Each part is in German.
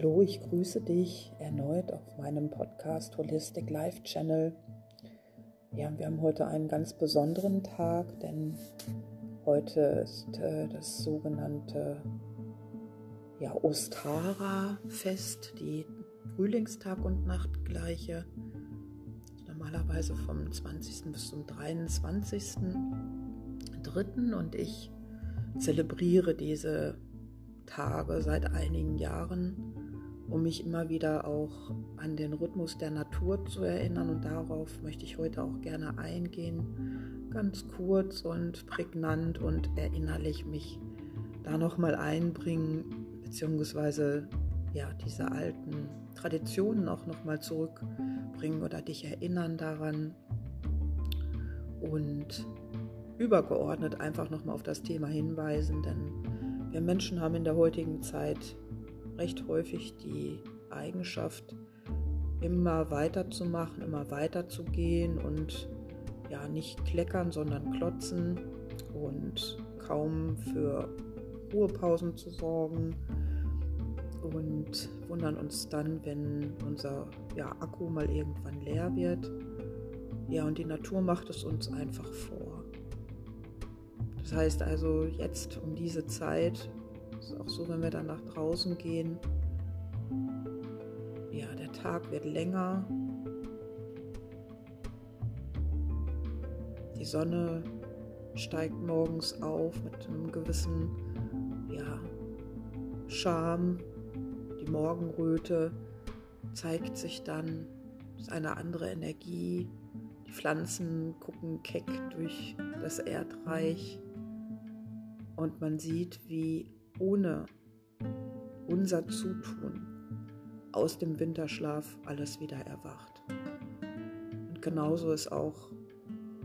Hallo, ich grüße dich erneut auf meinem Podcast Holistic Life Channel. Ja, wir haben heute einen ganz besonderen Tag, denn heute ist äh, das sogenannte ja, Ostara-Fest, die Frühlingstag- und Nachtgleiche. Normalerweise vom 20. bis zum 23.3. und ich zelebriere diese Tage seit einigen Jahren, um mich immer wieder auch an den Rhythmus der Natur zu erinnern. Und darauf möchte ich heute auch gerne eingehen, ganz kurz und prägnant und erinnerlich mich da nochmal einbringen, beziehungsweise ja, diese alten Traditionen auch nochmal zurückbringen oder dich erinnern daran. Und übergeordnet einfach nochmal auf das Thema hinweisen, denn wir Menschen haben in der heutigen Zeit recht häufig die Eigenschaft, immer weiterzumachen, immer weiterzugehen und ja, nicht kleckern, sondern klotzen und kaum für Ruhepausen zu sorgen und wundern uns dann, wenn unser ja, Akku mal irgendwann leer wird. Ja, und die Natur macht es uns einfach vor. Das heißt also jetzt um diese Zeit, ist auch so, wenn wir dann nach draußen gehen, ja, der Tag wird länger. Die Sonne steigt morgens auf mit einem gewissen ja, Charme. Die Morgenröte zeigt sich dann, das ist eine andere Energie. Die Pflanzen gucken keck durch das Erdreich. Und man sieht, wie ohne unser Zutun aus dem Winterschlaf alles wieder erwacht. Und genauso ist auch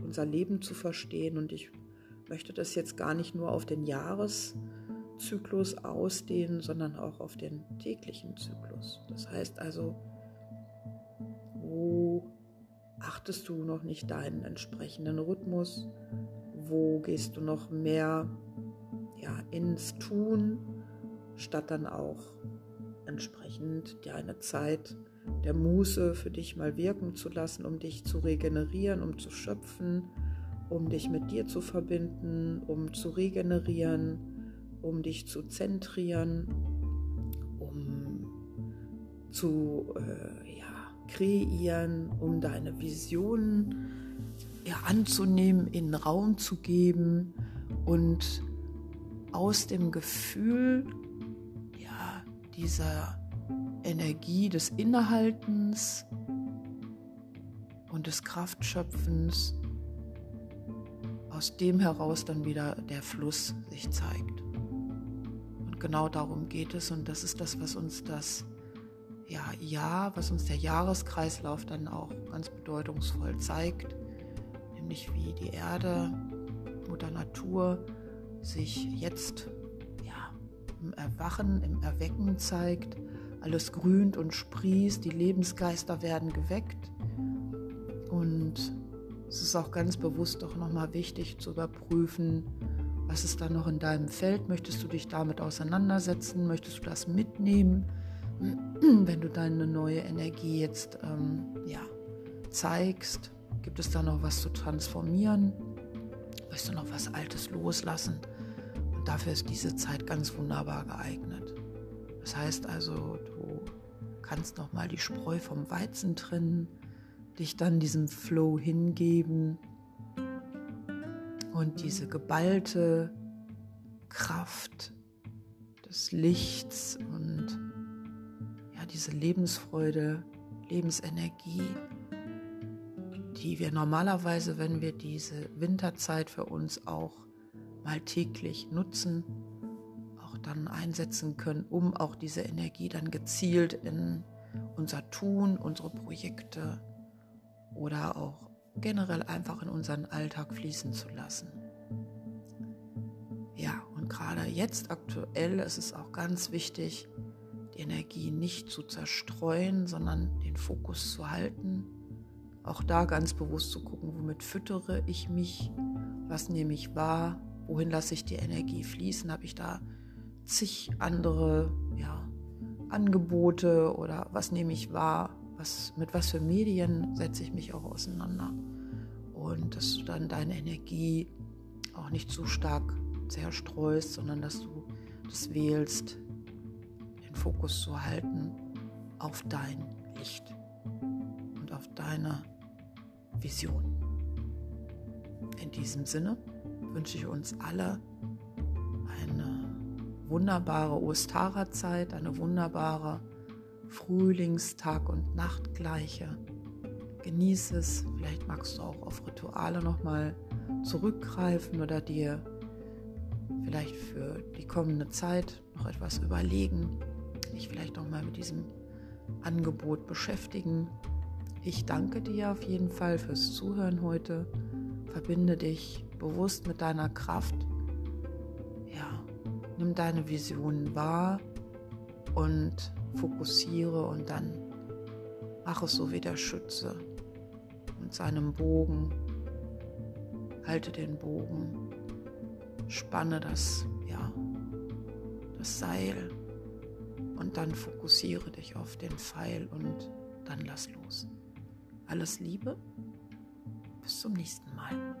unser Leben zu verstehen. Und ich möchte das jetzt gar nicht nur auf den Jahreszyklus ausdehnen, sondern auch auf den täglichen Zyklus. Das heißt also, wo achtest du noch nicht deinen entsprechenden Rhythmus? Wo gehst du noch mehr ja, ins Tun, statt dann auch entsprechend dir eine Zeit der Muße für dich mal wirken zu lassen, um dich zu regenerieren, um zu schöpfen, um dich mit dir zu verbinden, um zu regenerieren, um dich zu zentrieren, um zu äh, ja, kreieren, um deine Visionen ja, anzunehmen, in Raum zu geben und aus dem Gefühl ja, dieser Energie des Innehaltens und des Kraftschöpfens, aus dem heraus dann wieder der Fluss sich zeigt. Und genau darum geht es und das ist das, was uns das ja, Jahr, was uns der Jahreskreislauf dann auch ganz bedeutungsvoll zeigt, nämlich wie die Erde, Mutter Natur, sich jetzt ja, im Erwachen, im Erwecken zeigt. Alles grünt und sprießt, die Lebensgeister werden geweckt. Und es ist auch ganz bewusst auch nochmal wichtig zu überprüfen, was ist da noch in deinem Feld? Möchtest du dich damit auseinandersetzen? Möchtest du das mitnehmen? Wenn du deine neue Energie jetzt ähm, ja, zeigst, gibt es da noch was zu transformieren? Möchtest du noch was Altes loslassen? Dafür ist diese Zeit ganz wunderbar geeignet. Das heißt also, du kannst noch mal die Spreu vom Weizen trennen, dich dann diesem Flow hingeben und diese geballte Kraft des Lichts und ja, diese Lebensfreude, Lebensenergie, die wir normalerweise, wenn wir diese Winterzeit für uns auch mal täglich nutzen, auch dann einsetzen können, um auch diese Energie dann gezielt in unser Tun, unsere Projekte oder auch generell einfach in unseren Alltag fließen zu lassen. Ja, und gerade jetzt aktuell ist es auch ganz wichtig, die Energie nicht zu zerstreuen, sondern den Fokus zu halten. Auch da ganz bewusst zu gucken, womit füttere ich mich, was nehme ich wahr, wohin lasse ich die Energie fließen? Habe ich da zig andere ja, Angebote oder was nehme ich wahr, was, mit was für Medien setze ich mich auch auseinander. Und dass du dann deine Energie auch nicht zu stark zerstreust, sondern dass du das wählst, den Fokus zu halten auf dein Licht und auf deine Vision. In diesem Sinne wünsche ich uns alle eine wunderbare Ostara-Zeit, eine wunderbare Frühlingstag- und Nachtgleiche. Genieße es. Vielleicht magst du auch auf Rituale nochmal zurückgreifen oder dir vielleicht für die kommende Zeit noch etwas überlegen, dich vielleicht nochmal mit diesem Angebot beschäftigen. Ich danke dir auf jeden Fall fürs Zuhören heute. Verbinde dich bewusst mit deiner Kraft. Ja, nimm deine Visionen wahr und fokussiere und dann mach es so wie der Schütze mit seinem Bogen. Halte den Bogen, spanne das, ja, das Seil und dann fokussiere dich auf den Pfeil und dann lass los. Alles Liebe, bis zum nächsten Mal.